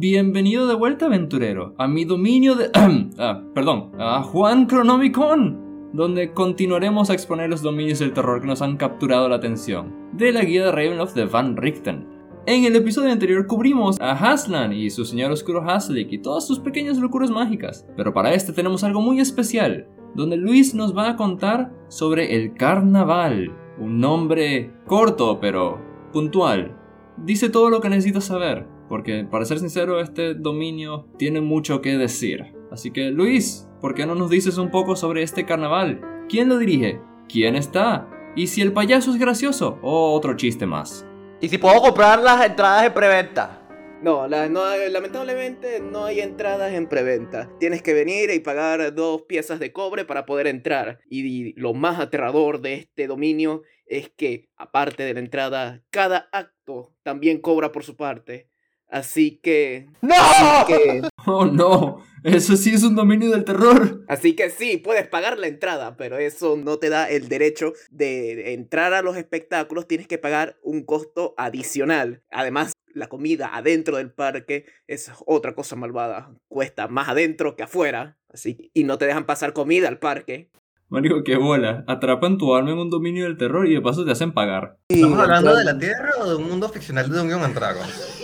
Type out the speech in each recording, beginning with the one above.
Bienvenido de vuelta, aventurero, a mi dominio de... ah, perdón, a Juan Cronomicon, donde continuaremos a exponer los dominios del terror que nos han capturado la atención, de la guía de Ravenloft de Van Richten. En el episodio anterior cubrimos a Haslan y su señor oscuro Haslik y todas sus pequeñas locuras mágicas, pero para este tenemos algo muy especial, donde Luis nos va a contar sobre el carnaval, un nombre corto pero puntual. Dice todo lo que necesitas saber, porque para ser sincero este dominio tiene mucho que decir. Así que Luis, ¿por qué no nos dices un poco sobre este carnaval? ¿Quién lo dirige? ¿Quién está? ¿Y si el payaso es gracioso? ¿O otro chiste más? ¿Y si puedo comprar las entradas de preventa? No, lamentablemente no hay entradas en preventa. Tienes que venir y pagar dos piezas de cobre para poder entrar. Y lo más aterrador de este dominio es que, aparte de la entrada, cada acto también cobra por su parte. Así que... ¡No! ¡Oh, no! Eso sí es un dominio del terror. Así que sí, puedes pagar la entrada, pero eso no te da el derecho de entrar a los espectáculos. Tienes que pagar un costo adicional. Además, la comida adentro del parque es otra cosa malvada. Cuesta más adentro que afuera. Así, y no te dejan pasar comida al parque. Mario, qué bola. Atrapan tu alma en un dominio del terror y de paso te hacen pagar. ¿Estamos hablando de la Tierra o de un mundo ficcional de Dungeons and Dragons?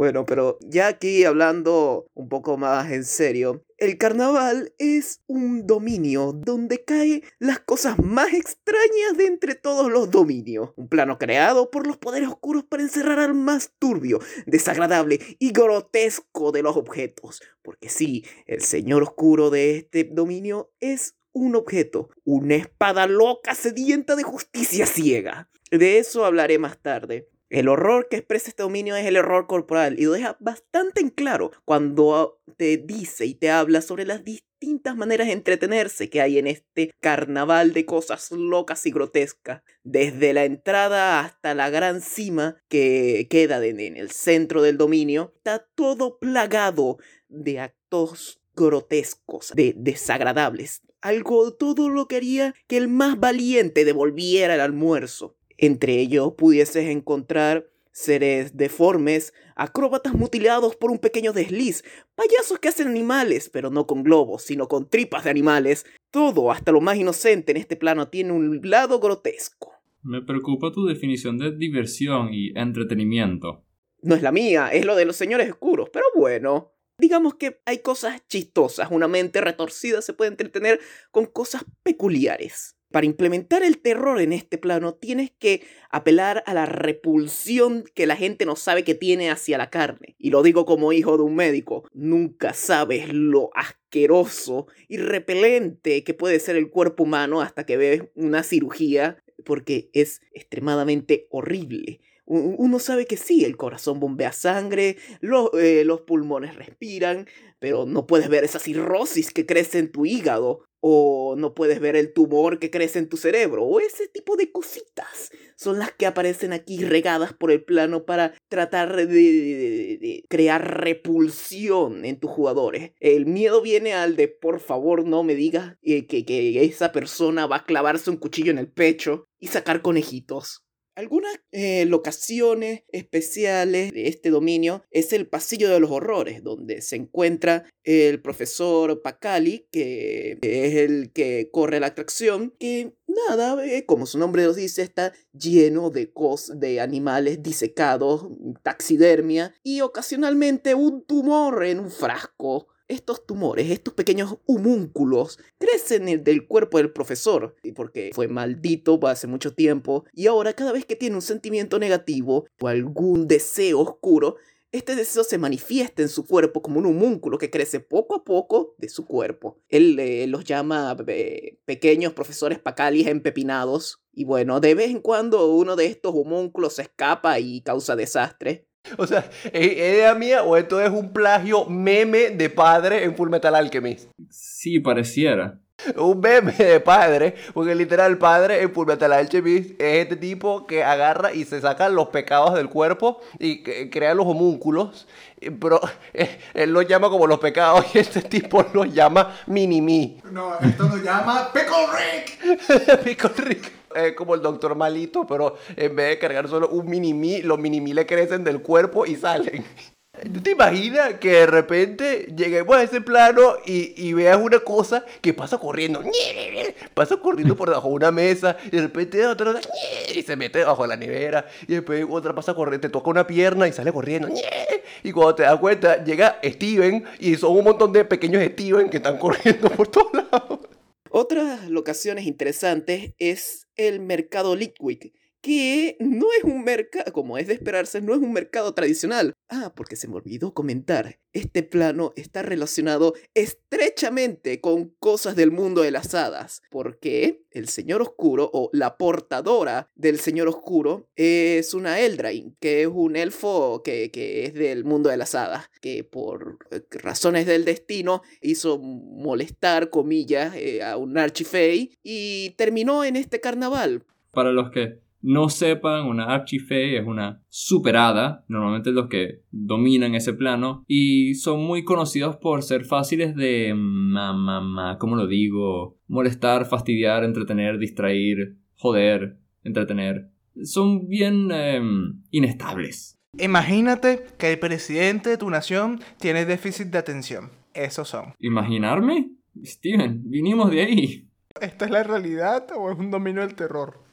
Bueno, pero ya aquí hablando un poco más en serio, el carnaval es un dominio donde caen las cosas más extrañas de entre todos los dominios. Un plano creado por los poderes oscuros para encerrar al más turbio, desagradable y grotesco de los objetos. Porque sí, el señor oscuro de este dominio es un objeto, una espada loca sedienta de justicia ciega. De eso hablaré más tarde. El horror que expresa este dominio es el horror corporal y lo deja bastante en claro cuando te dice y te habla sobre las distintas maneras de entretenerse que hay en este carnaval de cosas locas y grotescas. Desde la entrada hasta la gran cima que queda en el centro del dominio, está todo plagado de actos grotescos, de desagradables. Algo todo lo que haría que el más valiente devolviera el almuerzo. Entre ellos pudieses encontrar seres deformes, acróbatas mutilados por un pequeño desliz, payasos que hacen animales, pero no con globos, sino con tripas de animales. Todo, hasta lo más inocente en este plano, tiene un lado grotesco. Me preocupa tu definición de diversión y entretenimiento. No es la mía, es lo de los señores oscuros, pero bueno. Digamos que hay cosas chistosas, una mente retorcida se puede entretener con cosas peculiares. Para implementar el terror en este plano tienes que apelar a la repulsión que la gente no sabe que tiene hacia la carne. Y lo digo como hijo de un médico, nunca sabes lo asqueroso y repelente que puede ser el cuerpo humano hasta que ves una cirugía porque es extremadamente horrible. Uno sabe que sí, el corazón bombea sangre, eh, los pulmones respiran, pero no puedes ver esa cirrosis que crece en tu hígado o no puedes ver el tumor que crece en tu cerebro, o ese tipo de cositas son las que aparecen aquí regadas por el plano para tratar de, crear repulsión en tus jugadores. El miedo viene al de por favor no me digas eh, que, que esa persona va a clavarse un cuchillo en el pecho y sacar conejitos. Algunas eh, locaciones especiales de este dominio es el Pasillo de los Horrores, donde se encuentra el profesor Pacali, que es el que corre la atracción, que nada, eh, como su nombre nos dice, está lleno de, cos de animales disecados, taxidermia y ocasionalmente un tumor en un frasco estos tumores, estos pequeños humúnculos, crecen del cuerpo del profesor, porque fue maldito hace mucho tiempo, y ahora cada vez que tiene un sentimiento negativo o algún deseo oscuro, este deseo se manifiesta en su cuerpo como un humúnculo que crece poco a poco de su cuerpo. Él eh, los llama eh, pequeños profesores pacalis empepinados. Y bueno, de vez en cuando uno de estos humúnculos escapa y causa desastre. O sea, ¿es idea mía o esto es un plagio meme de padre en Full Metal Alchemist? Sí, pareciera. Un meme de padre, porque literal padre en Full Metal Alchemist es este tipo que agarra y se saca los pecados del cuerpo y crea los homúnculos, pero eh, él los llama como los pecados y este tipo los llama mini-me. No, esto lo llama Pickle Rick. Pickle Rick. Es como el doctor malito, pero en vez de cargar solo un mini-me, los mini-me le crecen del cuerpo y salen. ¿Tú te imaginas que de repente lleguemos a ese plano y, y veas una cosa que pasa corriendo? Pasa corriendo por debajo de una mesa y de repente otra y se mete debajo de la nevera y después otra pasa corriendo, te toca una pierna y sale corriendo. Y cuando te das cuenta, llega Steven y son un montón de pequeños Steven que están corriendo por todos lados. Otras locaciones interesantes es el mercado Litwick, que no es un mercado, como es de esperarse, no es un mercado tradicional. Ah, porque se me olvidó comentar, este plano está relacionado estrechamente con cosas del mundo de las hadas, porque el Señor Oscuro o la portadora del Señor Oscuro es una Eldrain, que es un elfo que, que es del mundo de las hadas, que por eh, razones del destino hizo molestar, comillas, eh, a un archifey y terminó en este carnaval. Para los que no sepan, una Archifey es una superada, normalmente los que dominan ese plano, y son muy conocidos por ser fáciles de, ma, ma, ma, ¿cómo lo digo? Molestar, fastidiar, entretener, distraer, joder, entretener. Son bien em, inestables. Imagínate que el presidente de tu nación tiene déficit de atención. Esos son. ¿Imaginarme? Steven, vinimos de ahí. ¿Esta es la realidad o es un dominio del terror?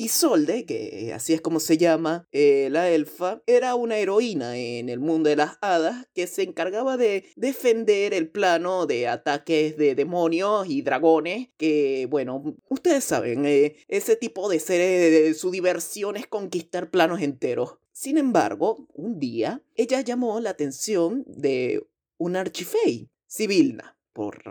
Isolde, que así es como se llama eh, la elfa, era una heroína en el mundo de las hadas que se encargaba de defender el plano de ataques de demonios y dragones, que bueno, ustedes saben, eh, ese tipo de seres, su diversión es conquistar planos enteros. Sin embargo, un día ella llamó la atención de un archifey, Sibilna. Por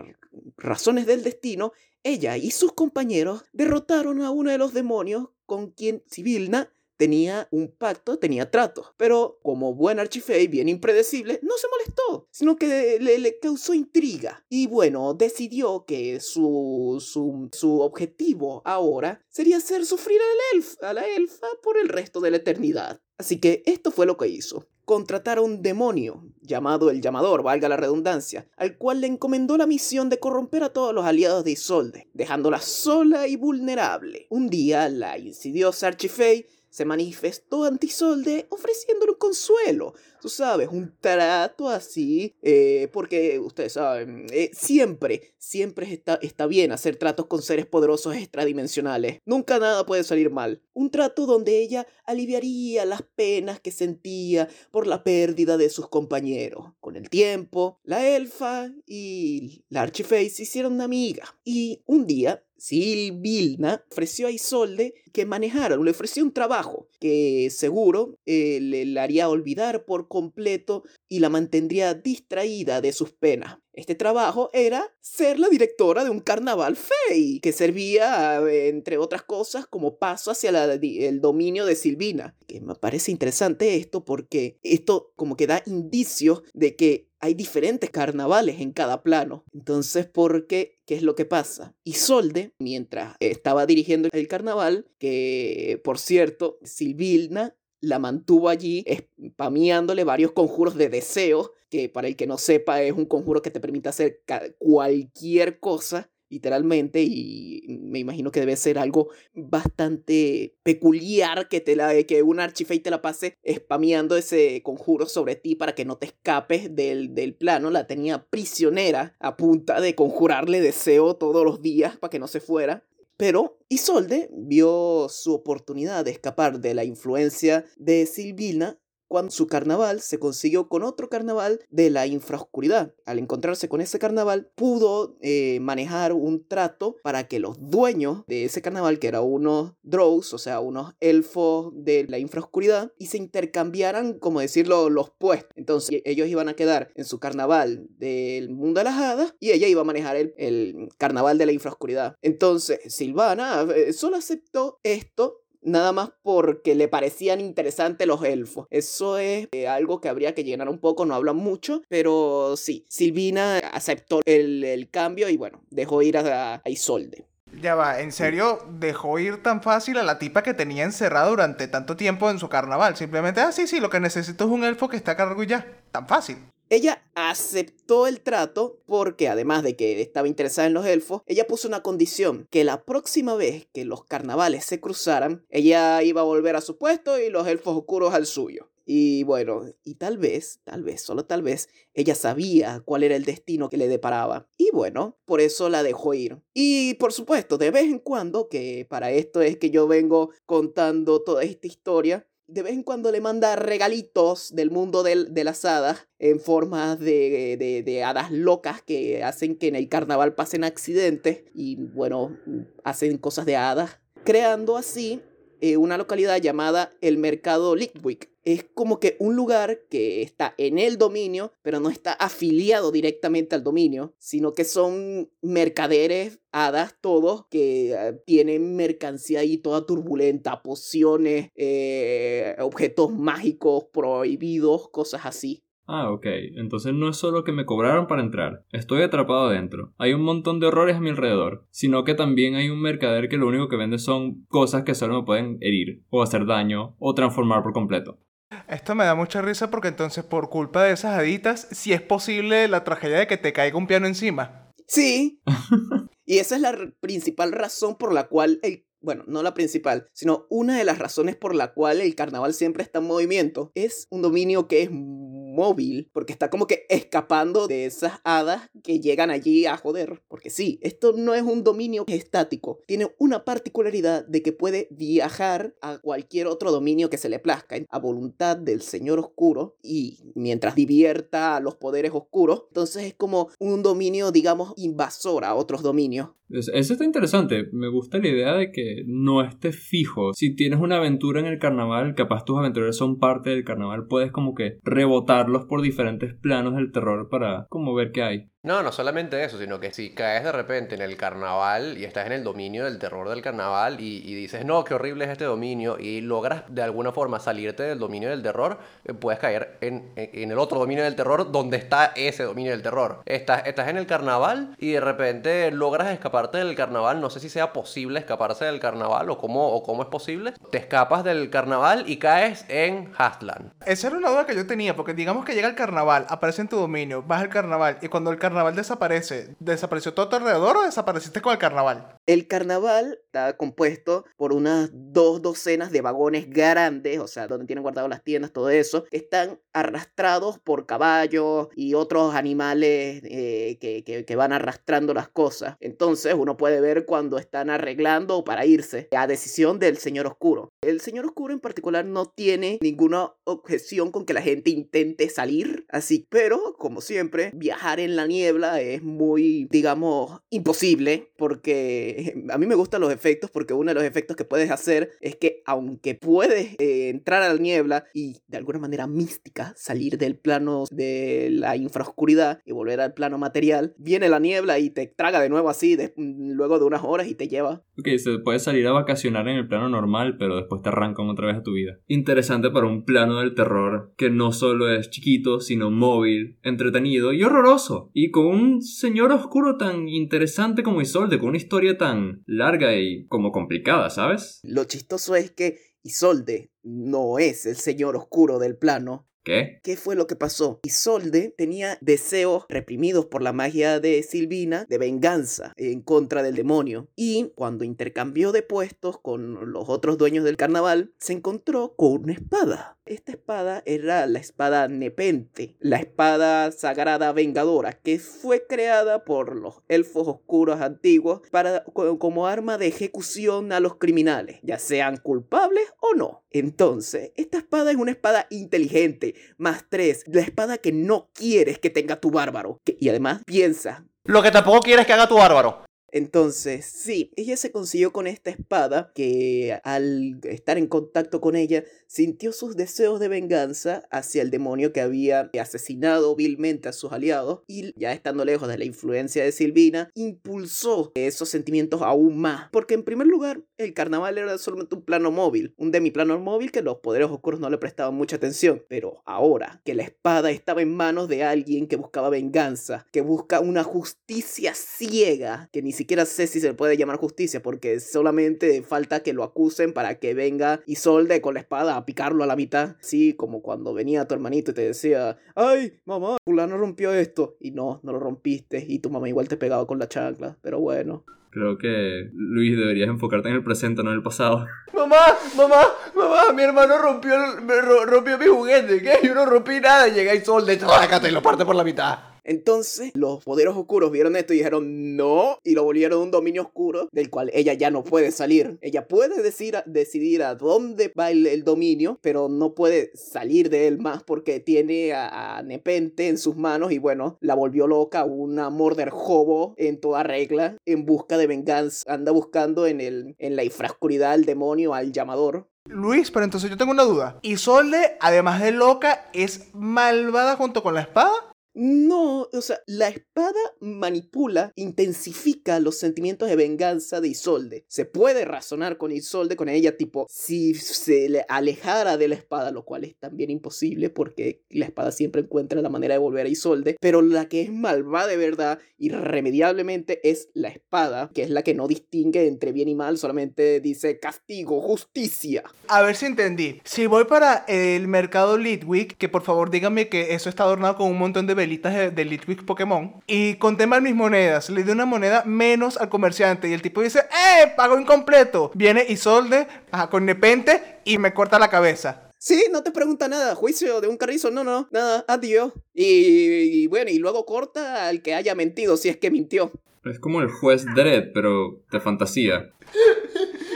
razones del destino, ella y sus compañeros derrotaron a uno de los demonios con quien Sibilna tenía un pacto, tenía trato. Pero como buen archifey, bien impredecible, no se molestó, sino que le, le causó intriga. Y bueno, decidió que su, su, su, objetivo ahora sería hacer sufrir al elf, a la elfa por el resto de la eternidad. Así que esto fue lo que hizo. Contratar a un demonio, llamado el llamador, valga la redundancia, al cual le encomendó la misión de corromper a todos los aliados de Isolde, dejándola sola y vulnerable. Un día, la insidiosa Archifey se manifestó ante Isolde ofreciéndole un consuelo. Tú sabes, un trato así, eh, porque ustedes saben, eh, siempre, siempre está, está bien hacer tratos con seres poderosos extradimensionales. Nunca nada puede salir mal. Un trato donde ella aliviaría las penas que sentía por la pérdida de sus compañeros. Con el tiempo, la elfa y la Archifey se hicieron una amiga. Y un día, Silvilna ofreció a Isolde que manejara, le ofreció un trabajo que seguro eh, le, haría olvidar por completo y la mantendría distraída de sus penas. Este trabajo era ser la directora de un carnaval fey, que servía, entre otras cosas, como paso hacia el dominio de Silvina. Que me parece interesante esto porque esto como que da indicios de que hay diferentes carnavales en cada plano. Entonces, ¿por qué? ¿Qué es lo que pasa? Isolde, mientras estaba dirigiendo el carnaval, que por cierto, Silvina la mantuvo allí, spameándole varios conjuros de deseo, que para el que no sepa es un conjuro que te permite hacer cualquier cosa, literalmente, y me imagino que debe ser algo bastante peculiar que, te la, que un archifey te la pase spameando ese conjuro sobre ti para que no te escapes del, del plano. La tenía prisionera a punta de conjurarle deseo todos los días para que no se fuera. Pero Isolde vio su oportunidad de escapar de la influencia de Silvina cuando su carnaval se consiguió con otro carnaval de la infraoscuridad. Al encontrarse con ese carnaval, pudo eh, manejar un trato para que los dueños de ese carnaval, que eran unos drows, o sea, unos elfos de la infraoscuridad, y se intercambiaran, como decirlo, los puestos. Entonces ellos iban a quedar en su carnaval del mundo de las hadas y ella iba a manejar el, el carnaval de la infraoscuridad. Entonces Silvana eh, solo aceptó esto nada más porque le parecían interesantes los elfos. Eso es eh, algo que habría que llenar un poco, no hablan mucho, pero sí, Silvina aceptó el, el cambio y bueno, dejó ir a, a Isolde. Ya va, ¿en serio dejó ir tan fácil a la tipa que tenía encerrada durante tanto tiempo en su carnaval? Simplemente, ah, sí, sí, lo que necesito es un elfo que está a cargo y ya. Tan fácil. Ella aceptó el trato porque además de que estaba interesada en los elfos, ella puso una condición, que la próxima vez que los carnavales se cruzaran, ella iba a volver a su puesto y los elfos oscuros al suyo. Y bueno, y tal vez, tal vez, solo tal vez, ella sabía cuál era el destino que le deparaba. Y bueno, por eso la dejó ir. Y por supuesto, de vez en cuando, que para esto es que yo vengo contando toda esta historia, de vez en cuando le manda regalitos del mundo del- de, las hadas en forma de, de- de hadas locas que hacen que en el carnaval pasen accidentes y bueno, hacen cosas de hadas, creando así eh, una localidad llamada el Mercado Litwick. Es como que un lugar que está en el dominio, pero no está afiliado directamente al dominio, sino que son mercaderes, hadas, todos, que eh, tienen mercancía ahí toda turbulenta, pociones, eh, objetos mágicos prohibidos, cosas así. Ah, ok. Entonces no es solo que me cobraron para entrar. Estoy atrapado adentro. Hay un montón de horrores a mi alrededor. Sino que también hay un mercader que lo único que vende son cosas que solo me pueden herir, o hacer daño, o transformar por completo. Esto me da mucha risa porque entonces por culpa de esas haditas, si es posible la tragedia de que te caiga un piano encima. Sí. y esa es la principal razón por la cual el... Bueno, no la principal, sino una de las razones por la cual el carnaval siempre está en movimiento. Es un dominio que es móvil, porque está como que escapando de esas hadas que llegan allí a joder. Porque sí, esto no es un dominio estático. Tiene una particularidad de que puede viajar a cualquier otro dominio que se le plazca, a voluntad del Señor Oscuro, y mientras divierta a los poderes oscuros. Entonces es como un dominio, digamos, invasor a otros dominios. Es- Eso está interesante. Me gusta la idea de que no esté fijo. Si tienes una aventura en el carnaval, capaz tus aventureros son parte del carnaval, puedes como que rebotarlos por diferentes planos del terror para como ver qué hay. No, no solamente eso, sino que si caes de repente en el carnaval y estás en el dominio del terror del carnaval y, dices, no, qué horrible es este dominio, y logras de alguna forma salirte del dominio del terror, eh, puedes caer en- en el otro dominio del terror donde está ese dominio del terror. Estás, estás en el carnaval y de repente logras escaparte del carnaval, no sé si sea posible escaparse del carnaval o cómo, o cómo es posible. Te escapas del carnaval y caes en Hastland. Esa era una duda que yo tenía, porque digamos que llega el carnaval, aparece en tu dominio, vas al carnaval, y cuando el carnaval desaparece, ¿desapareció todo tu alrededor o desapareciste con el carnaval? El carnaval está compuesto por unas dos docenas de vagones grandes, o sea, donde tienen guardado las tiendas, todo eso, que están arrastrados por caballos y otros animales eh, que, que- van arrastrando las cosas. Entonces uno puede ver cuando están arreglando para irse, a decisión del Señor Oscuro. El Señor Oscuro en particular no tiene ninguna objeción con que la gente intente salir, así, pero como siempre, viajar en la niebla es muy, digamos, imposible, porque a mí me gustan los efectos, porque uno de los efectos que puedes hacer es que aunque puedes eh, entrar a la niebla y de alguna manera mística salir del plano de la infraoscuridad y volver al plano material, viene la niebla y te traga de nuevo así, de- luego de unas horas y te lleva. Ok, se puede salir a vacacionar en el plano normal, pero después te arrancan otra vez a tu vida. Interesante para un plano del terror que no solo es chiquito, sino móvil, entretenido y horroroso. Y con un señor oscuro tan interesante como Isolde, con una historia tan larga y como complicada, ¿sabes? Lo chistoso es que Isolde no es el señor oscuro del plano. ¿Qué? ¿Qué fue lo que pasó? Isolde tenía deseos reprimidos por la magia de Silvina de venganza en contra del demonio. Y cuando intercambió de puestos con los otros dueños del carnaval, se encontró con una espada. Esta espada era la espada Nepente, la espada sagrada vengadora, que fue creada por los elfos oscuros antiguos para, co- como arma de ejecución a los criminales, ya sean culpables o no. Entonces, esta espada es una espada inteligente, más tres, la espada que no quieres que tenga tu bárbaro. Y además, piensa, Lo que tampoco quieres que haga tu bárbaro. Entonces, sí, ella se consiguió con esta espada que al estar en contacto con ella sintió sus deseos de venganza hacia el demonio que había asesinado vilmente a sus aliados y ya estando lejos de la influencia de Silvina, impulsó esos sentimientos aún más. Porque en primer lugar, el carnaval era solamente un plano móvil, un demiplano móvil que los poderes oscuros no le prestaban mucha atención. Pero ahora que la espada estaba en manos de alguien que buscaba venganza, que busca una justicia ciega, que ni siquiera sé si se le puede llamar justicia, porque solamente falta que lo acusen para que venga Isolde con la espada a picarlo a la mitad. Sí, como cuando venía tu hermanito y te decía, ay, mamá, fulano rompió esto. Y no, no lo rompiste. Y tu mamá igual te pegaba con la chancla. Pero bueno. Creo que, Luis, deberías enfocarte en el presente, no en el pasado. Mamá, mamá, mamá, mi hermano rompió, el- rompió mi juguete. ¿Qué? Yo no rompí nada. Llega y sol de sácate y lo parte por la mitad. Entonces, los poderes oscuros vieron esto y dijeron no, y lo volvieron un dominio oscuro del cual ella ya no puede salir. Ella puede decir, decidir a dónde va el, dominio, pero no puede salir de él más porque tiene a, Nepente en sus manos y bueno, la volvió loca, una Murder Hobo en toda regla, en busca de venganza. Anda buscando en, el, en la infrascuridad al demonio, al llamador. Luis, pero entonces yo tengo una duda. ¿Isolde, además de loca, es malvada junto con la espada? No, o sea, la espada manipula, intensifica los sentimientos de venganza de Isolde. Se puede razonar con Isolde, con ella, tipo, si se le alejara de la espada, lo cual es también imposible porque la espada siempre encuentra la manera de volver a Isolde. Pero la que es malvada de verdad, irremediablemente, es la espada, que es la que no distingue entre bien y mal, solamente dice castigo, justicia. A ver si entendí. Si voy para el mercado Litwick, que por favor díganme que eso está adornado con un montón de velitas de, de Litwick Pokémon, y conté mal mis monedas, le di una moneda menos al comerciante, y el tipo dice, ¡eh! Pago incompleto. Viene Isolde ajá, con Nepente y me corta la cabeza. Sí, no te pregunta nada. Juicio de un carrizo, no, no, nada, adiós. Y, y bueno, y luego corta al que haya mentido, si es que mintió. Es como el juez Dredd, pero de fantasía.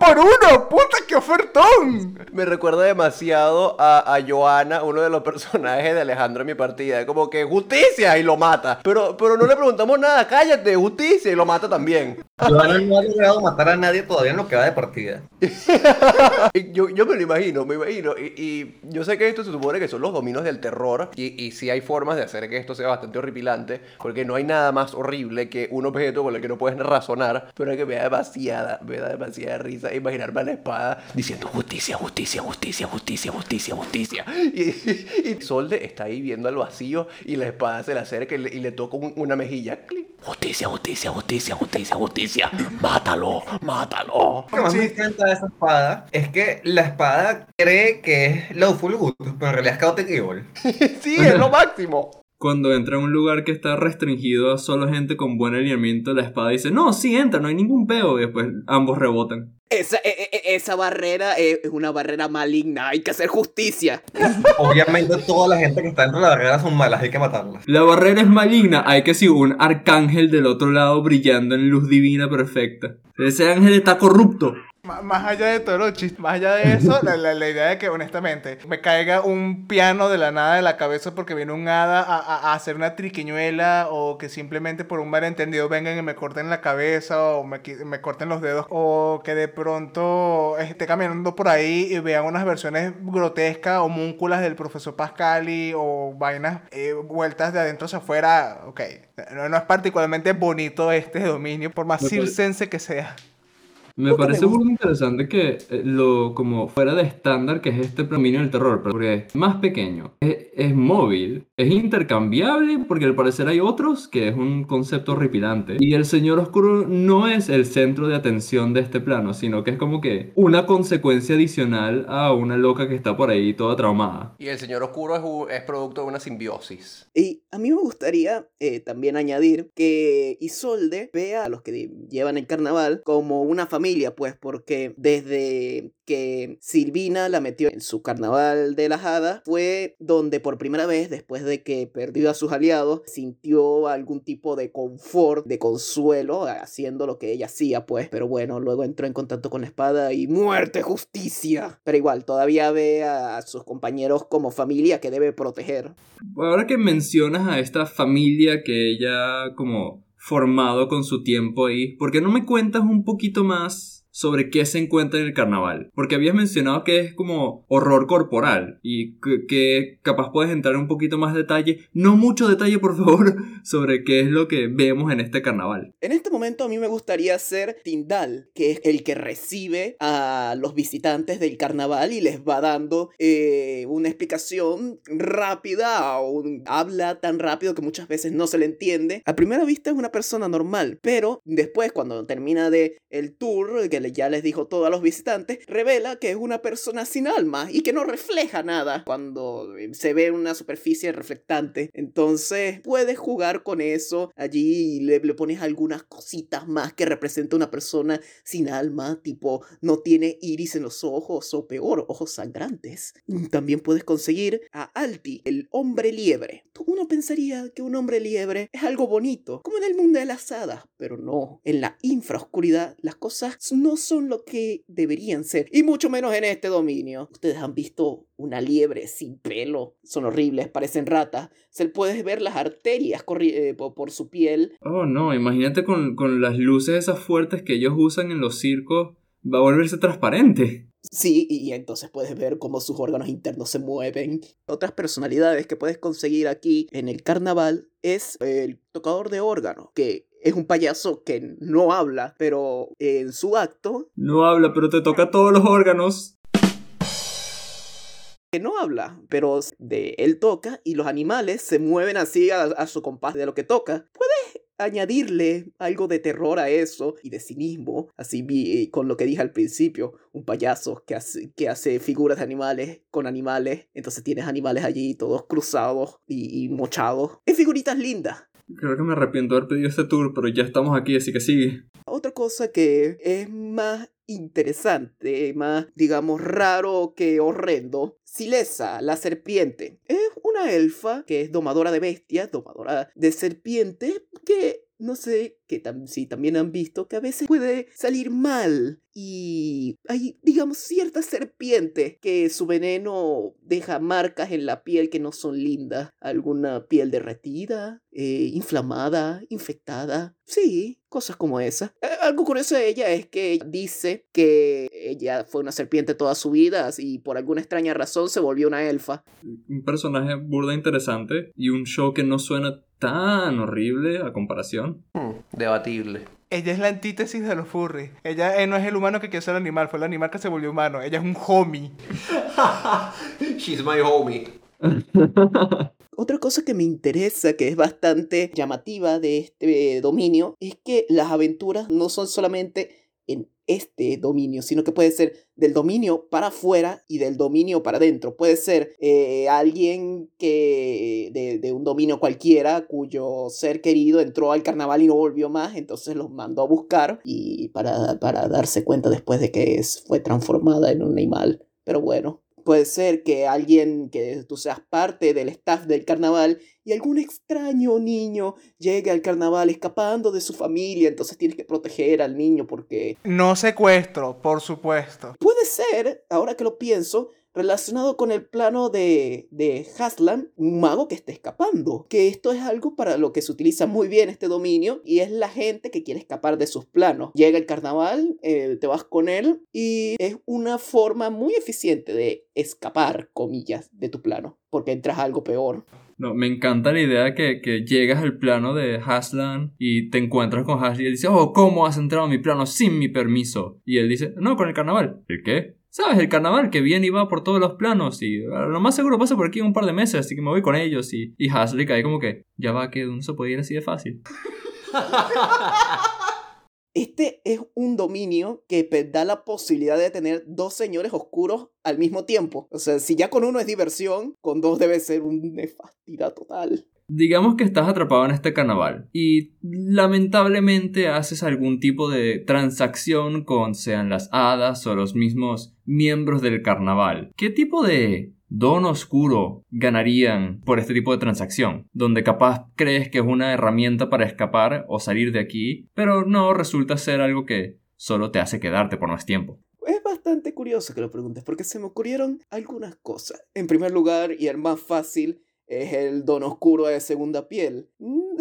¡Dos por uno! ¡Puta, qué ofertón! Me recuerda demasiado a, a Joana, uno de los personajes de Alejandro en mi partida. Como que justicia y lo mata. Pero, pero no le preguntamos nada, cállate, justicia y lo mata también. Joana no ha logrado matar a nadie todavía en lo que va de partida. Yo, yo me lo imagino, me imagino. Y, y yo sé que esto se supone que son los dominios del terror. Y, y sí hay formas de hacer que esto sea bastante horripilante. Porque no hay nada más horrible que un objeto con el que no puedes razonar. Pero que me da demasiada, me da demasiada risa imaginarme a la espada diciendo justicia, justicia, justicia, justicia, justicia, justicia. Y, y Solde está ahí viendo al vacío y la espada se le acerca y le, y le toca un- una mejilla. Justicia, justicia, justicia, justicia, justicia. Mátalo, mátalo. Lo que más me encanta de esa espada es que la espada cree que es Lawful Good, pero en realidad es Chaotic Evil. Sí, es lo máximo. Cuando entra a un lugar que está restringido a solo gente con buen alineamiento, la espada dice, no, sí entra, no hay ningún peo. Y después ambos rebotan. Esa, e- e- esa barrera es una barrera maligna, hay que hacer justicia. Obviamente toda la gente que está dentro de la barrera son malas, hay que matarlas. La barrera es maligna, hay que ser un arcángel del otro lado brillando en luz divina perfecta. Ese ángel está corrupto. Más allá de todo lo chis- más allá de eso, la, la- la idea de que honestamente me caiga un piano de la nada de la cabeza porque viene un hada a, a- a hacer una triquiñuela o que simplemente por un malentendido vengan y me corten la cabeza o me, me corten los dedos o que de pronto esté caminando por ahí y vean unas versiones grotescas homúnculas del profesor Pascali o vainas eh, vueltas de adentro hacia afuera, ok, no, no es particularmente bonito este dominio por más circense que sea. Me parece muy interesante que eh, lo como fuera de estándar que es este dominio del terror, porque es más pequeño, es, es móvil, es intercambiable, porque al parecer hay otros que es un concepto horripilante. Y el Señor Oscuro no es el centro de atención de este plano, sino que es como que una consecuencia adicional a una loca que está por ahí toda traumada. Y el señor oscuro es, un- es producto de una simbiosis. Y a mí me gustaría eh, también añadir que Isolde vea a los que llevan el carnaval como una familia, pues porque desde que Silvina la metió en su carnaval de las hadas fue donde por primera vez, después de que perdió a sus aliados, sintió algún tipo de confort, de consuelo, haciendo lo que ella hacía, pues. Pero bueno, luego entró en contacto con la espada y muerte, justicia. Pero igual, todavía ve a sus compañeros como familia que debe proteger. Ahora que mencionas a esta familia que ella como formado con su tiempo ahí, ¿por qué no me cuentas un poquito más sobre qué se encuentra en el carnaval. Porque habías mencionado que es como horror corporal y que, capaz puedes entrar en un poquito más detalle, no mucho detalle por favor, sobre qué es lo que vemos en este carnaval. En este momento a mí me gustaría ser Tindal, que es el que recibe a los visitantes del carnaval y les va dando eh, una explicación rápida o habla tan rápido que muchas veces no se le entiende. A primera vista es una persona normal, pero después cuando termina de el tour, que ya les dijo todo a los visitantes, revela que es una persona sin alma y que no refleja nada cuando se ve una superficie reflectante. Entonces puedes jugar con eso allí y le, le pones algunas cositas más que representa una persona sin alma, tipo no tiene iris en los ojos o peor, ojos sangrantes. También puedes conseguir a Alti, el hombre liebre. Uno pensaría que un hombre liebre es algo bonito, como en el mundo de las hadas, pero no. En la infraoscuridad las cosas no son lo que deberían ser, y mucho menos en este dominio. Ustedes han visto una liebre sin pelo, son horribles, parecen ratas. Se puedes ver las arterias eh, por, su piel. Oh no, imagínate con, con las luces esas fuertes que ellos usan en los circos, va a volverse transparente. Sí, y entonces puedes ver cómo sus órganos internos se mueven. Otras personalidades que puedes conseguir aquí en el carnaval es el tocador de órganos, que es un payaso que no habla, pero en su acto... No habla, pero te toca todos los órganos que no habla, pero de él toca y los animales se mueven así a, a, su compás de lo que toca. Puedes añadirle algo de terror a eso y de cinismo, así vi, con lo que dije al principio, un payaso que hace, que hace figuras de animales con animales, entonces tienes animales allí todos cruzados y, y mochados. Es figuritas lindas. Creo que me arrepiento de haber pedido este tour, pero ya estamos aquí, así que sigue. Otra cosa que es más interesante, más, digamos, raro que horrendo. Silesa, la serpiente. Es una elfa que es domadora de bestias, domadora de serpientes, que no sé que si también han visto que a veces puede salir mal y hay, digamos, ciertas serpientes que su veneno deja marcas en la piel que no son lindas. Alguna piel derretida, eh, inflamada, infectada. Sí, cosas como esa. Eh, algo curioso de ella es que dice que ella fue una serpiente toda su vida y por alguna extraña razón se volvió una elfa. Un personaje burda interesante y un show que no suena tan horrible a comparación. Hmm, debatible. Ella es la antítesis de los furries. Ella eh, no es el humano que quiere ser animal, fue el animal que se volvió humano. Ella es un homie. She's my homie. Otra cosa que me interesa, que es bastante llamativa de este dominio, es que las aventuras no son solamente en este dominio, sino que puede ser del dominio para afuera y del dominio para adentro. Puede ser eh, alguien que de, un dominio cualquiera cuyo ser querido entró al carnaval y no volvió más, entonces los mandó a buscar y para, para darse cuenta después de que es, fue transformada en un animal. Pero bueno, Puede ser que alguien, que tú seas parte del staff del carnaval y algún extraño niño llegue al carnaval escapando de su familia, entonces tienes que proteger al niño porque... No secuestro, por supuesto. Puede ser, ahora que lo pienso, relacionado con el plano de, de Haslan, un mago que está escapando. Que esto es algo para lo que se utiliza muy bien este dominio y es la gente que quiere escapar de sus planos. Llega el carnaval, eh, te vas con él y es una forma muy eficiente de escapar, comillas, de tu plano, porque entras a algo peor. No, me encanta la idea que, que llegas al plano de Haslan y te encuentras con Haslan y él dice, oh, ¿cómo has entrado a mi plano sin mi permiso? Y él dice, no, con el carnaval. ¿El qué? ¿Sabes? El carnaval que viene y va por todos los planos y lo más seguro pasa por aquí en un par de meses, así que me voy con ellos y, y Hasley cae como que ya va que no se puede ir así de fácil. Este es un dominio que da la posibilidad de tener dos señores oscuros al mismo tiempo. O sea, si ya con uno es diversión, con dos debe ser un nefastidad total. Digamos que estás atrapado en este carnaval y lamentablemente haces algún tipo de transacción con sean las hadas o los mismos miembros del carnaval. ¿Qué tipo de don oscuro ganarían por este tipo de transacción? Donde capaz crees que es una herramienta para escapar o salir de aquí, pero no resulta ser algo que solo te hace quedarte por más tiempo. Es bastante curioso que lo preguntes porque se me ocurrieron algunas cosas. En primer lugar, y el más fácil, es el don oscuro de segunda piel. Mm,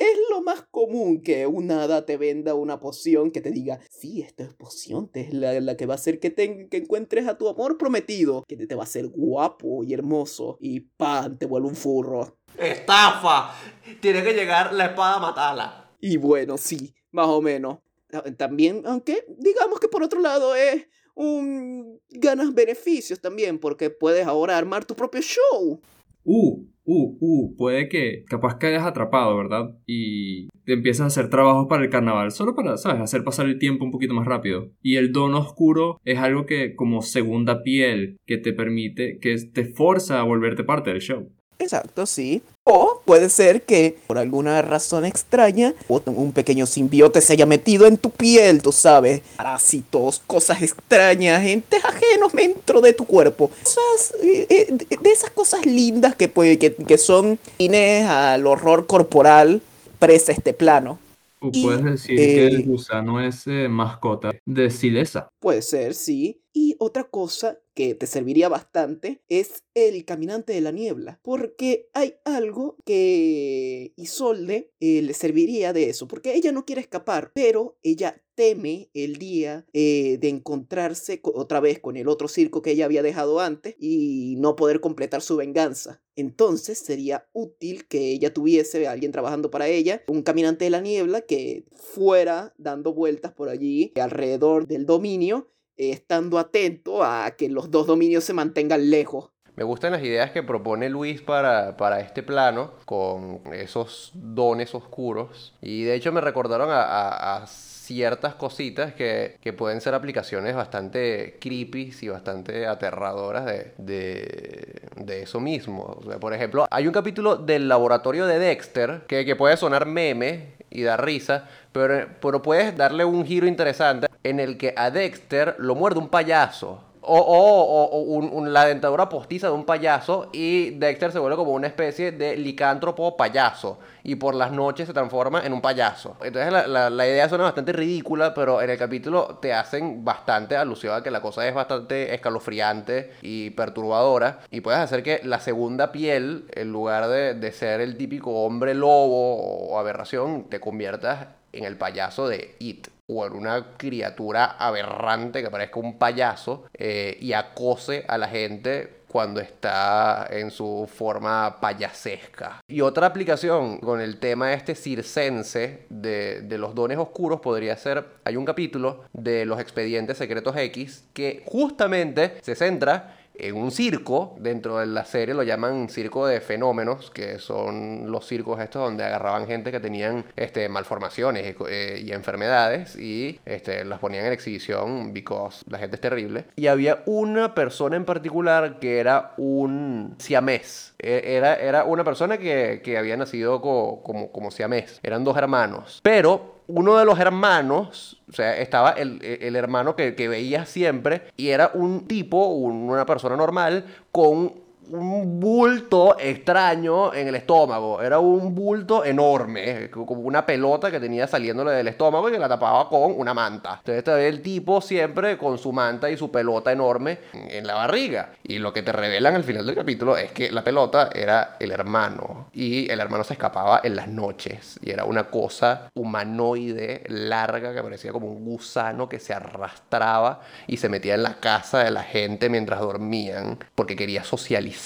es lo más común que un hada te venda una poción que te diga, sí, esto es poción, te es la, la que va a hacer que, te, que encuentres a tu amor prometido, que te va a hacer guapo y hermoso y pan, te vuelve un furro. ¡Estafa! Tiene que llegar la espada a matarla. Y bueno, sí, más o menos. Ta- También, aunque digamos que por otro lado es un ganas beneficios también, porque puedes ahora armar tu propio show. Uh, uh, uh, puede que capaz que hayas atrapado, ¿verdad? Y te empiezas a hacer trabajos para el carnaval, solo para, ¿sabes? Hacer pasar el tiempo un poquito más rápido. Y el don oscuro es algo que, como segunda piel, que te permite, que te forza a volverte parte del show. Exacto, sí. O puede ser que por alguna razón extraña un pequeño simbiote se haya metido en tu piel, tú sabes. Parásitos, cosas extrañas, entes ajenos dentro de tu cuerpo. Cosas, eh, eh, de esas cosas lindas que, puede, que, que son fines al horror corporal presa este plano. O Y, puedes decir que eh, el gusano es eh, mascota de Silesa. Puede ser, sí. Y otra cosa que te serviría bastante es el caminante de la niebla. Porque hay algo que Isolde eh, le serviría de eso. Porque ella no quiere escapar, pero ella teme el día eh, de encontrarse co- otra vez con el otro circo que ella había dejado antes y no poder completar su venganza. Entonces sería útil que ella tuviese a alguien trabajando para ella, un caminante de la niebla que fuera dando vueltas por allí alrededor del dominio estando atento a que los dos dominios se mantengan lejos. Me gustan las ideas que propone Luis para, para este plano, con esos dones oscuros. Y de hecho me recordaron a ciertas cositas que, que pueden ser aplicaciones bastante creepy y bastante aterradoras de, de, de eso mismo. Por ejemplo, hay un capítulo del laboratorio de Dexter que, que puede sonar meme y dar risa, pero, pero puedes darle un giro interesante en el que a Dexter lo muerde un payaso. O, o- o- o un- un- la dentadura postiza de un payaso y Dexter se vuelve como una especie de licántropo payaso y por las noches se transforma en un payaso. Entonces la, la- idea suena bastante ridícula, pero en el capítulo te hacen bastante alusión a que la cosa es bastante escalofriante y perturbadora y puedes hacer que la segunda piel, en lugar de, de ser el típico hombre lobo o aberración, te conviertas en el payaso de It o en una criatura aberrante que parezca un payaso eh, y acose a la gente cuando está en su forma payasesca. Y otra aplicación con el tema este circense de, de los dones oscuros podría ser, hay un capítulo de los expedientes secretos X que justamente se centra en un circo, dentro de la serie lo llaman circo de fenómenos, que son los circos estos donde agarraban gente que tenían este, malformaciones eh, y enfermedades y este, las ponían en exhibición because la gente es terrible. Y había una persona en particular que era un siamés. E- Era, era una persona que, que había nacido co- como, como siamés. Eran dos hermanos. Pero uno de los hermanos, o sea, estaba el, el hermano que, que veía siempre y era un tipo, un- una persona normal, con un bulto extraño en el estómago. Era un bulto enorme, eh, como una pelota que tenía saliéndole del estómago y que la tapaba con una manta. Entonces estaba el tipo siempre con su manta y su pelota enorme en la barriga. Y lo que te revelan al final del capítulo es que la pelota era el hermano. Y el hermano se escapaba en las noches. Y era una cosa humanoide, larga, que parecía como un gusano que se arrastraba y se metía en la casa de la gente mientras dormían porque quería socializar.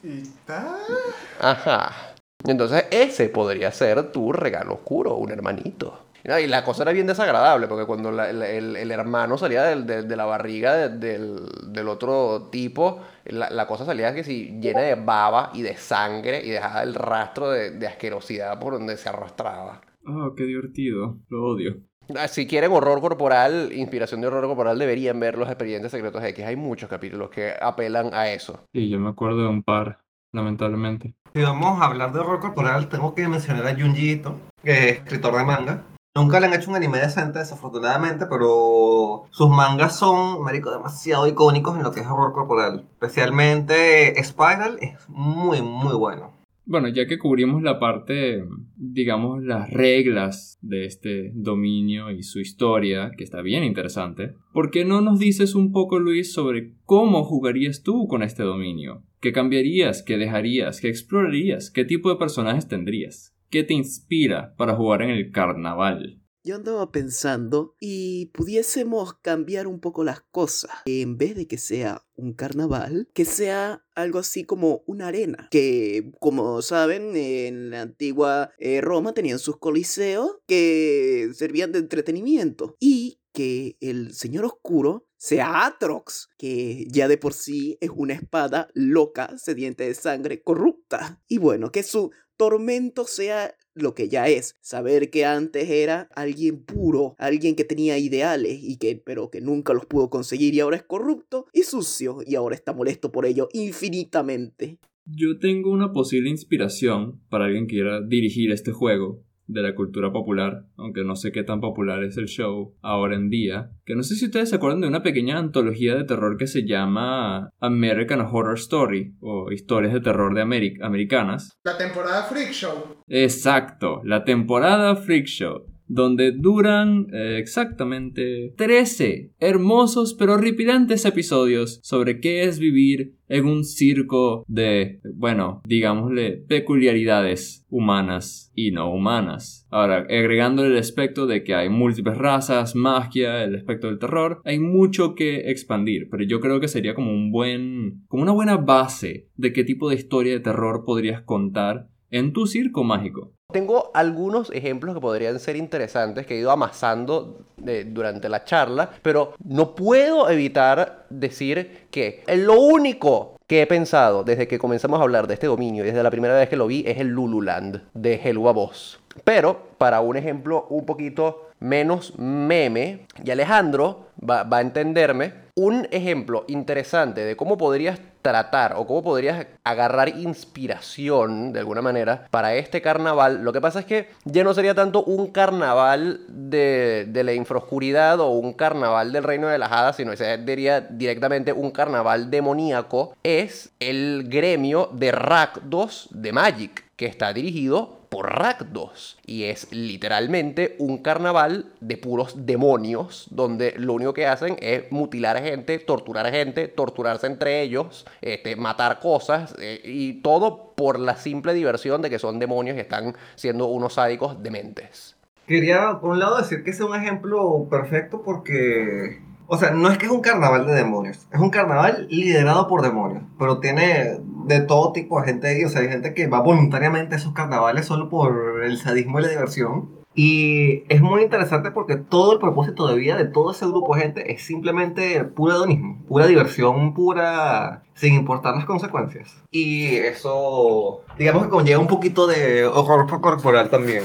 Chiquita. Ajá. Entonces ese podría ser tu regalo oscuro, un hermanito. No, Y la cosa era bien desagradable, porque cuando la- el, el- el hermano salía del- de, la barriga de- del, del otro tipo, la, la cosa salía que si llena de baba y de sangre y dejaba el rastro de, de asquerosidad por donde se arrastraba. Oh, qué divertido. Lo odio. Ah, Si quieren horror corporal, inspiración de horror corporal, deberían ver los expedientes secretos X. Hay muchos capítulos que apelan a eso. Sí, yo me acuerdo de un par, lamentablemente. Si vamos a hablar de horror corporal, tengo que mencionar a Junji Ito, que es escritor de manga. Nunca le han hecho un anime decente, desafortunadamente, pero sus mangas son, marico, demasiado icónicos en lo que es horror corporal. Especialmente Spiral es muy, muy bueno. Bueno, ya que cubrimos la parte, digamos, las reglas de este dominio y su historia, que está bien interesante, ¿por qué no nos dices un poco, Luis, sobre cómo jugarías tú con este dominio? ¿Qué cambiarías? ¿Qué dejarías? ¿Qué explorarías? ¿Qué tipo de personajes tendrías? ¿qué te inspira para jugar en el carnaval? Yo andaba pensando y pudiésemos cambiar un poco las cosas. En vez de que sea un carnaval, que sea algo así como una arena. Que, como saben, en la antigua eh, Roma tenían sus coliseos que servían de entretenimiento. Y que el Señor Oscuro sea Atrox, que ya de por sí es una espada loca, sediente de sangre, corrupta. Y bueno, que su tormento sea lo que ya es, saber que antes era alguien puro, alguien que tenía ideales y que pero que nunca los pudo conseguir y ahora es corrupto y sucio y ahora está molesto por ello infinitamente. Yo tengo una posible inspiración para alguien que quiera dirigir este juego de la cultura popular, aunque no sé qué tan popular es el show ahora en día, que no sé si ustedes se acuerdan de una pequeña antología de terror que se llama American Horror Story o historias de terror de americanas. La temporada Freak Show. Exacto, la temporada Freak Show donde duran eh, exactamente 13 hermosos pero horripilantes episodios sobre qué es vivir en un circo de, bueno, digámosle, peculiaridades humanas y no humanas. Ahora, agregándole el aspecto de que hay múltiples razas, magia, el aspecto del terror, hay mucho que expandir, pero yo creo que sería como un buen, como una buena base de qué tipo de historia de terror podrías contar en tu circo mágico. Tengo algunos ejemplos que podrían ser interesantes que he ido amasando durante la charla, pero no puedo evitar decir que lo único que he pensado desde que comenzamos a hablar de este dominio y desde la primera vez que lo vi es el Lululand de Helua Boss. Pero para un ejemplo un poquito menos meme, y Alejandro va a entenderme, un ejemplo interesante de cómo podrías tratar o cómo podrías agarrar inspiración de alguna manera para este carnaval. Lo que pasa es que ya no sería tanto un carnaval de, de la infraoscuridad o un carnaval del reino de las hadas, sino que sería directamente un carnaval demoníaco. Es el gremio de Rakdos de Magic, que está dirigido por. Y es literalmente un carnaval de puros demonios, donde lo único que hacen es mutilar a gente, torturar a gente, torturarse entre ellos, este, matar cosas, eh, y todo por la simple diversión de que son demonios y están siendo unos sádicos dementes. Quería, por un lado, decir que es un ejemplo perfecto porque o sea, no es que es un carnaval de demonios, es un carnaval liderado por demonios, pero tiene de todo tipo de gente ahí, o sea, hay gente que va voluntariamente a esos carnavales solo por el sadismo y la diversión. Y es muy interesante porque todo el propósito de vida de todo ese grupo de gente es simplemente puro hedonismo, pura diversión, pura sin importar las consecuencias. Y eso, digamos que conlleva un poquito de horror corporal también.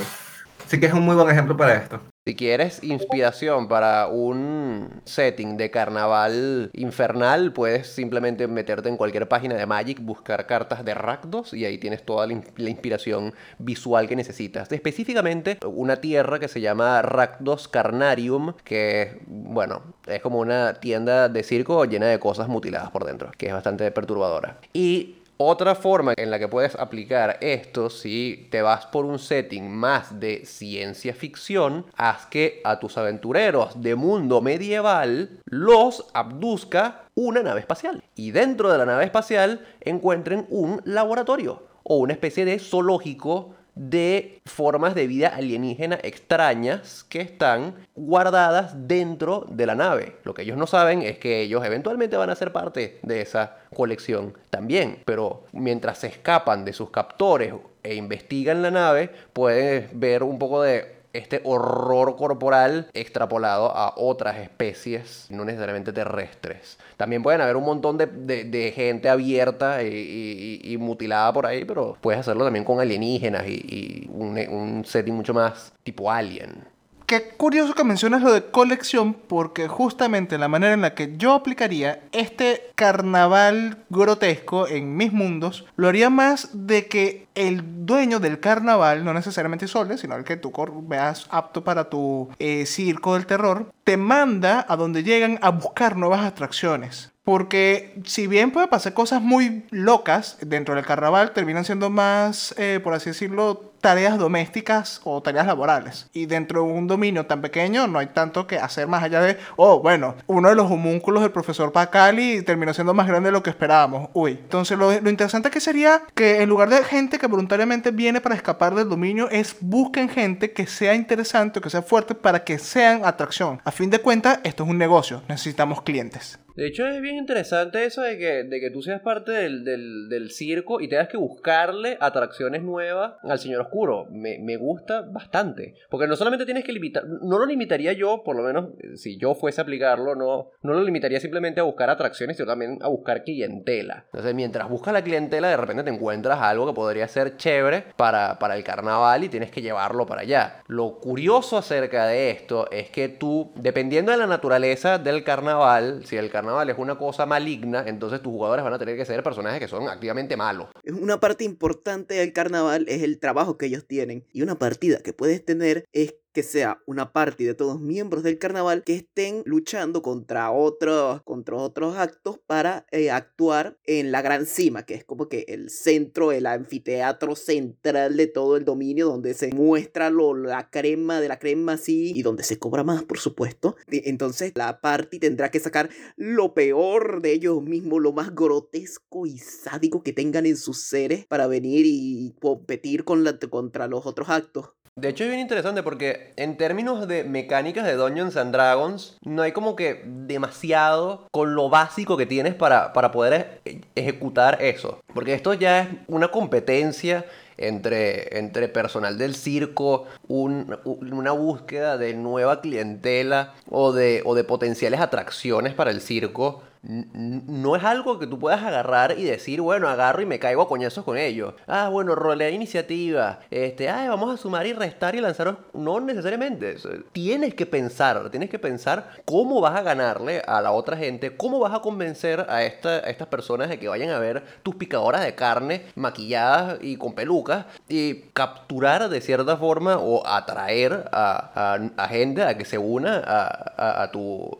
Así que es un muy buen ejemplo para esto. Si quieres inspiración para un setting de carnaval infernal, puedes simplemente meterte en cualquier página de Magic, buscar cartas de Rakdos y ahí tienes toda la, inspiración visual que necesitas. Específicamente una tierra que se llama Rakdos Carnarium, que bueno, es como una tienda de circo llena de cosas mutiladas por dentro, que es bastante perturbadora. Y otra forma en la que puedes aplicar esto, si te vas por un setting más de ciencia ficción, haz que a tus aventureros de mundo medieval los abduzca una nave espacial. Y dentro de la nave espacial encuentren un laboratorio o una especie de zoológico de formas de vida alienígena extrañas que están guardadas dentro de la nave. Lo que ellos no saben es que ellos eventualmente van a ser parte de esa colección también, pero mientras se escapan de sus captores e investigan la nave, pueden ver un poco de este horror corporal extrapolado a otras especies, no necesariamente terrestres. También pueden haber un montón de, gente abierta y, mutilada por ahí, pero puedes hacerlo también con alienígenas y, un, un setting mucho más tipo alien. Qué curioso que mencionas lo de colección, porque justamente la manera en la que yo aplicaría este carnaval grotesco en mis mundos, lo haría más de que el dueño del carnaval, no necesariamente Sole, sino el que tú veas apto para tu eh, circo del terror, te manda a donde llegan a buscar nuevas atracciones. Porque si bien puede pasar cosas muy locas dentro del carnaval, terminan siendo más, eh, por así decirlo, tareas domésticas o tareas laborales. Y dentro de un dominio tan pequeño no hay tanto que hacer más allá de, oh, bueno, uno de los homúnculos del profesor Pacali terminó siendo más grande de lo que esperábamos. Uy, entonces lo, lo interesante que sería que en lugar de gente que voluntariamente viene para escapar del dominio, es busquen gente que sea interesante que sea fuerte para que sean atracción. A fin de cuentas, esto es un negocio, necesitamos clientes. De hecho, es bien interesante eso de que, de que tú seas parte del, del, circo y tengas que buscarle atracciones nuevas al Señor Oscuro. Me, me gusta bastante. Porque no solamente tienes que limitar, no lo limitaría yo, por lo menos eh, si yo fuese a aplicarlo, no, no lo limitaría simplemente a buscar atracciones, sino también a buscar clientela. Entonces, mientras buscas la clientela, de repente te encuentras algo que podría ser chévere para, para el carnaval y tienes que llevarlo para allá. Lo curioso acerca de esto es que tú, dependiendo de la naturaleza del carnaval, si el carnaval es una cosa maligna, entonces tus jugadores van a tener que ser personajes que son activamente malos. Una parte importante del carnaval es el trabajo que ellos tienen. Y una partida que puedes tener es que sea una parte de todos miembros del carnaval que estén luchando contra otros, contra otros actos para eh, actuar en la gran cima, que es como que el centro, el anfiteatro central de todo el dominio, donde se muestra lo, la crema de la crema así y donde se cobra más, por supuesto. Y Entonces la party tendrá que sacar lo peor de ellos mismos, lo más grotesco y sádico que tengan en sus seres para venir y competir con la, contra los otros actos. De hecho es bien interesante porque en términos de mecánicas de Dungeons and Dragons no hay como que demasiado con lo básico que tienes para, para poder e- ejecutar eso. Porque esto ya es una competencia entre, entre personal del circo, un- un- una búsqueda de nueva clientela o de, o de potenciales atracciones para el circo. No es algo que tú puedas agarrar y decir, bueno, agarro y me caigo a coñazos con ellos. Ah, bueno, rolea iniciativa. Este, ah, vamos a sumar y restar y lanzaros. No necesariamente. Tienes que pensar, tienes que pensar cómo vas a ganarle a la otra gente, cómo vas a convencer a, esta- a estas personas de que vayan a ver tus picadoras de carne maquilladas y con pelucas y capturar de cierta forma o atraer a, a- a gente a que se una a- a tu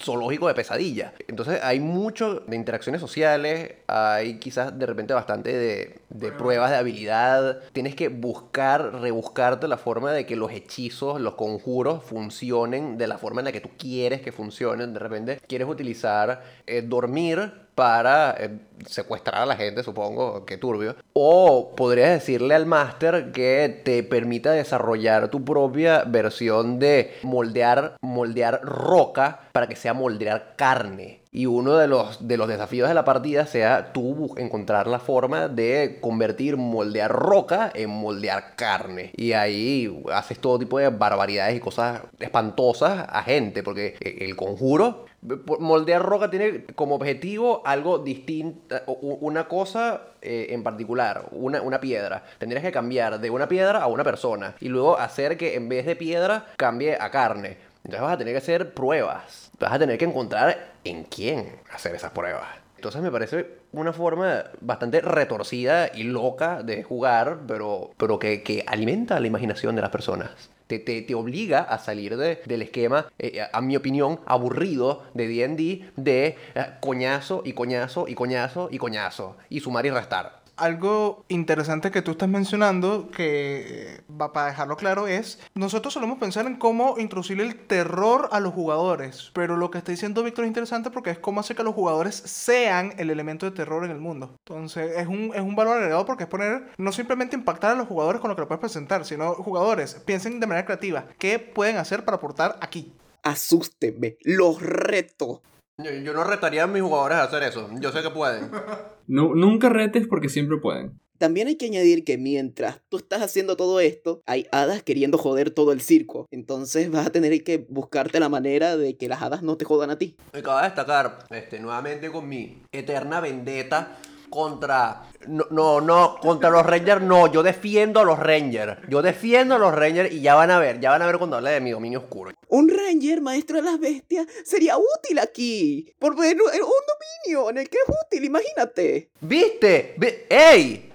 zoológico de pesadilla. Entonces hay mucho de interacciones sociales, hay quizás de repente bastante de, de pruebas de habilidad. Tienes que buscar, rebuscarte la forma de que los hechizos, los conjuros funcionen de la forma en la que tú quieres que funcionen. De repente quieres utilizar eh, dormir para eh, secuestrar a la gente, supongo, que turbio. O podrías decirle al máster que te permita desarrollar tu propia versión de moldear, moldear roca para que sea moldear carne. Y uno de los, de los desafíos de la partida sea tú encontrar la forma de convertir moldear roca en moldear carne. Y ahí haces todo tipo de barbaridades y cosas espantosas a gente, porque eh, el conjuro Moldear roca tiene como objetivo algo distinto, una cosa eh, en particular, una, una piedra. Tendrías que cambiar de una piedra a una persona y luego hacer que en vez de piedra cambie a carne. Entonces vas a tener que hacer pruebas. Vas a tener que encontrar en quién hacer esas pruebas. Entonces me parece una forma bastante retorcida y loca de jugar, pero, pero que, que alimenta la imaginación de las personas. Te, te, te obliga a salir de- del esquema, eh, a, mi opinión, aburrido de D&D de eh, coñazo y coñazo y coñazo y coñazo y sumar y restar. Algo interesante que tú estás mencionando, que va para dejarlo claro, es nosotros solemos pensar en cómo introducir el terror a los jugadores, pero lo que está diciendo Víctor es interesante porque es cómo hacer que los jugadores sean el elemento de terror en el mundo. Entonces es un, es un valor agregado porque es poner, no simplemente impactar a los jugadores con lo que le puedes presentar, sino jugadores, piensen de manera creativa, ¿qué pueden hacer para aportar aquí? Asústenme, los reto. Yo, yo no retaría a mis jugadores a hacer eso. Yo sé que pueden. Nu- nunca retes porque siempre pueden. También hay que añadir que mientras tú estás haciendo todo esto, hay hadas queriendo joder todo el circo. Entonces vas a tener que buscarte la manera de que las hadas no te jodan a ti. Me acabo de destacar este, nuevamente con mi eterna vendetta contra. No, no, no, contra los Rangers no. Yo defiendo a los Rangers. Yo defiendo a los Rangers y ya van a ver, ya van a ver cuando hable de mi dominio oscuro. Un ranger, maestro de las bestias, sería útil aquí. Por ver un un dominio en el que es útil, imagínate. ¿Viste? Vi- ¡Ey!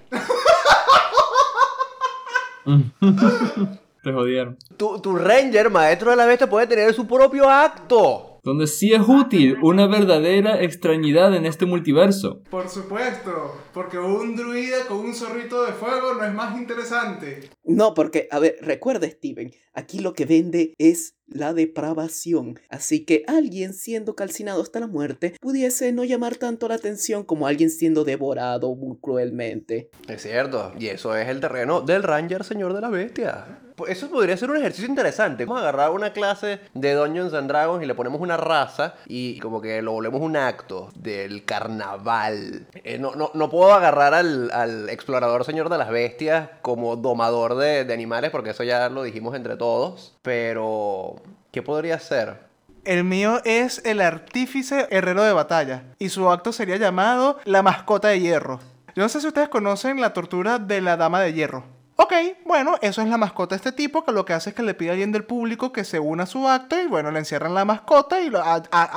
Te jodieron. Tu, tu Ranger, maestro de la bestia, puede tener su propio acto. Donde sí es útil una verdadera extrañidad en este multiverso. Por supuesto, porque un druida con un zorrito de fuego no es más interesante. No, porque, a ver, recuerda Steven, aquí lo que vende es la depravación, así que alguien siendo calcinado hasta la muerte pudiese no llamar tanto la atención como alguien siendo devorado muy cruelmente. Es cierto, y eso es el terreno del Ranger Señor de la Bestia. Pues Eso podría ser un ejercicio interesante. Vamos a agarrar una clase de Dungeons and Dragons y le ponemos una raza y como que lo volvemos un acto del carnaval. Eh, no, no, no puedo agarrar al, explorador Señor de las Bestias como domador de, de animales porque eso ya lo dijimos entre todos. Pero, ¿qué podría ser? El mío es el artífice herrero de batalla y su acto sería llamado la mascota de hierro. Yo no sé si ustedes conocen la tortura de la dama de hierro. Ok, bueno, eso es la mascota de este tipo que lo que hace es que le pide a alguien del público que se una a su acto y bueno, le encierran la mascota y lo,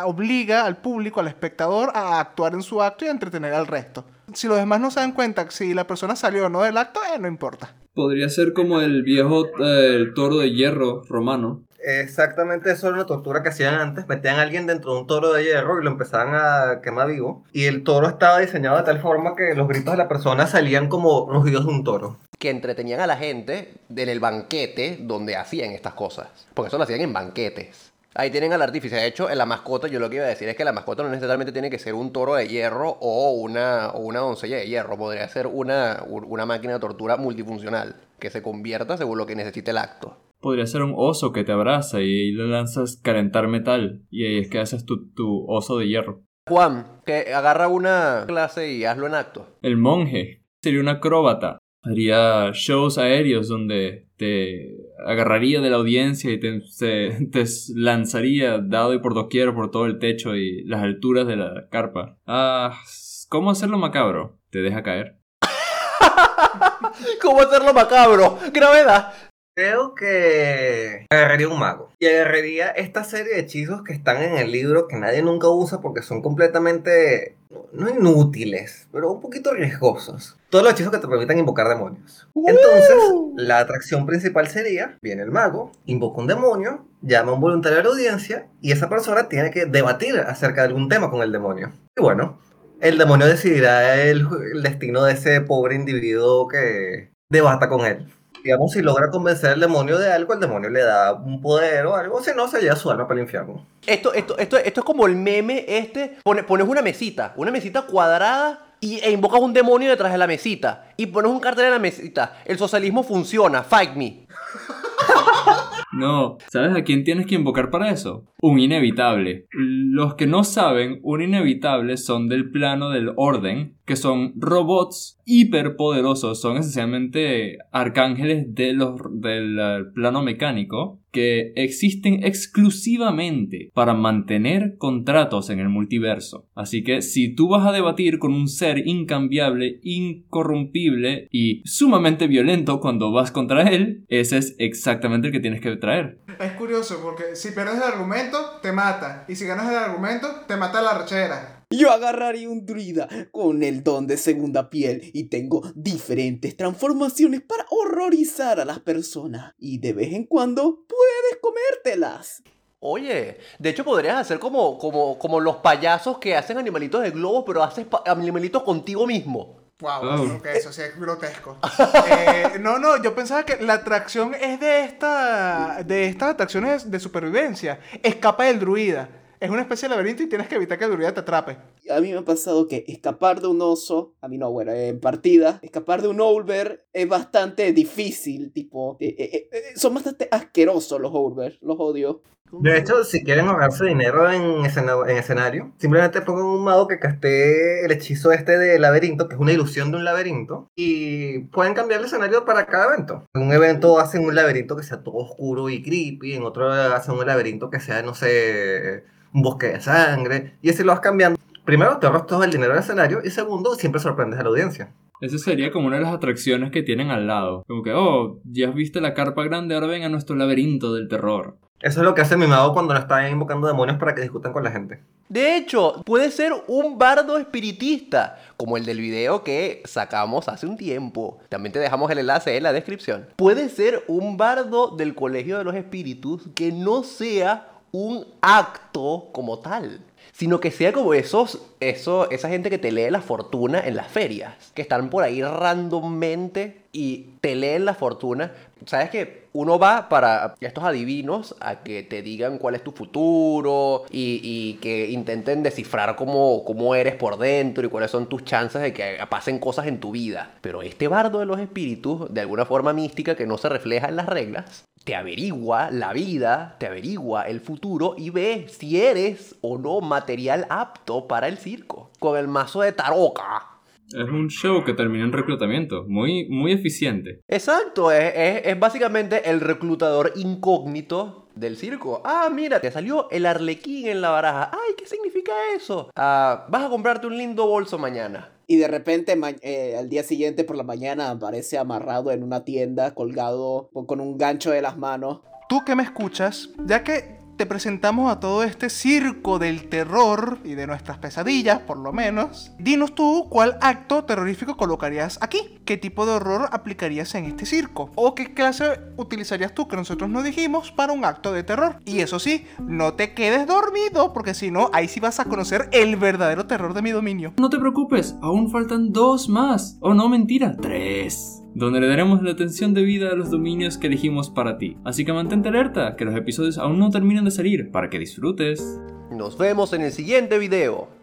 obliga al público, al espectador a actuar en su acto y a entretener al resto. Si los demás no se dan cuenta si la persona salió o no del acto, eh, no importa. Podría ser como el viejo eh, el toro de hierro romano. Exactamente eso era una tortura que hacían antes. Metían a alguien dentro de un toro de hierro y lo empezaban a quemar vivo. Y el toro estaba diseñado de tal forma que los gritos de la persona salían como rugidos de un toro. que entretenían a la gente en el banquete donde hacían estas cosas. Porque eso lo hacían en banquetes. Ahí tienen al artífice. De hecho, en la mascota, yo lo que iba a decir es que la mascota no necesariamente tiene que ser un toro de hierro o una, o una doncella de hierro. Podría ser una, una máquina de tortura multifuncional que se convierta según lo que necesite el acto. Podría ser un oso que te abraza y ahí le lanzas calentar metal. Y ahí es que haces tu, tu oso de hierro. Juan, que agarra una clase y hazlo en acto. El monje sería un acróbata. Haría shows aéreos donde te agarraría de la audiencia y te, te lanzaría dado y por doquier por todo el techo y las alturas de la carpa. Ah, ¿cómo hacerlo macabro? Te deja caer. ¿Cómo hacerlo macabro? Gravedad. Creo que agarraría un mago. Y agarraría esta serie de hechizos que están en el libro que nadie nunca usa porque son completamente, no inútiles, pero un poquito riesgosos. Todos los hechizos que te permitan invocar demonios. Entonces, la atracción principal sería, viene el mago, invoca un demonio, llama a un voluntario a la audiencia y esa persona tiene que debatir acerca de algún tema con el demonio. Y bueno, el demonio decidirá el, el destino de ese pobre individuo que debata con él. Digamos, si logra convencer al demonio de algo, el demonio le da un poder o algo, si no, se lleva su alma para el infierno. Esto, esto, esto, esto es como el meme este. Pone- pones una mesita, una mesita cuadrada y, e invocas un demonio detrás de la mesita. Y pones un cartel en la mesita. El socialismo funciona, fight me. No, ¿sabes a quién tienes que invocar para eso? Un inevitable. Los que no saben, un inevitable son del plano del orden, que son robots hiperpoderosos, son esencialmente arcángeles de los, del eh, plano mecánico, que existen exclusivamente para mantener contratos en el multiverso. Así que si tú vas a debatir con un ser incambiable, incorrumpible y sumamente violento cuando vas contra él, ese es exactamente el que tienes que traer. Es curioso porque si pierdes el argumento, te mata. Y si ganas el argumento, te mata la rechera. Yo agarraría un druida con el don de segunda piel y tengo diferentes transformaciones para horrorizar a las personas. Y de vez en cuando puedes comértelas. Oye, de hecho podrías hacer como, como, como los payasos que hacen animalitos de globos, pero haces animalitos contigo mismo. Wow, Oh. creo que eso sí es grotesco. Eh, no, no, yo pensaba que la atracción es de esta. de estas atracciones de supervivencia. Escapa del druida. Es una especie de laberinto y tienes que evitar que el druida te atrape. A mí me ha pasado que escapar de un oso, a mí no, bueno, en partida, escapar de un Owlbear es bastante difícil, tipo, eh, eh, eh, son bastante asquerosos los Owlbear, los odio. De hecho, si quieren ahorrarse dinero en, escena- en escenario, simplemente pongan un mago que castee el hechizo este de laberinto, que es una ilusión de un laberinto, y pueden cambiar el escenario para cada evento. En un evento hacen un laberinto que sea todo oscuro y creepy, en otro hacen un laberinto que sea, no sé, un bosque de sangre, y así lo vas cambiando. Primero, te ahorras todo el dinero del escenario, y segundo, siempre sorprendes a la audiencia. Esa sería como una de las atracciones que tienen al lado. Como que, oh, ya has visto la carpa grande, ahora ven a nuestro laberinto del terror. Eso es lo que hace mi mago cuando no está invocando demonios para que discutan con la gente. De hecho, puede ser un bardo espiritista, como el del video que sacamos hace un tiempo. También te dejamos el enlace en la descripción. Puede ser un bardo del Colegio de los Espíritus que no sea un acto como tal, sino que sea como esos, eso, esa gente que te lee la fortuna en las ferias, que están por ahí randommente y te leen la fortuna. ¿Sabes que Uno va para estos adivinos a que te digan cuál es tu futuro y, y que intenten descifrar cómo, cómo eres por dentro y cuáles son tus chances de que pasen cosas en tu vida. Pero este bardo de los espíritus, de alguna forma mística que no se refleja en las reglas, te averigua la vida, te averigua el futuro y ve si eres o no material apto para el circo. Con el mazo de taroca. Es un show que termina en reclutamiento, muy, muy eficiente. Exacto, es, es- es básicamente el reclutador incógnito del circo. Ah, mira, te salió el arlequín en la baraja. Ay, ¿qué significa eso? Ah, vas a comprarte un lindo bolso mañana. Y de repente eh, al día siguiente por la mañana aparece amarrado en una tienda, colgado con un gancho de las manos. Tú que me escuchas, ya que te presentamos a todo este circo del terror y de nuestras pesadillas, por lo menos, dinos tú cuál acto terrorífico colocarías aquí. ¿Qué tipo de horror aplicarías en este circo? ¿O qué clase utilizarías tú que nosotros no dijimos para un acto de terror? Y eso sí, no te quedes dormido, porque si no, ahí sí vas a conocer el verdadero terror de mi dominio. No te preocupes, aún faltan dos más. Oh, no, mentira, tres. Donde le daremos la atención debida a los dominios que elegimos para ti. Así que mantente alerta, que los episodios aún no terminan de salir, para que disfrutes. Nos vemos en el siguiente video.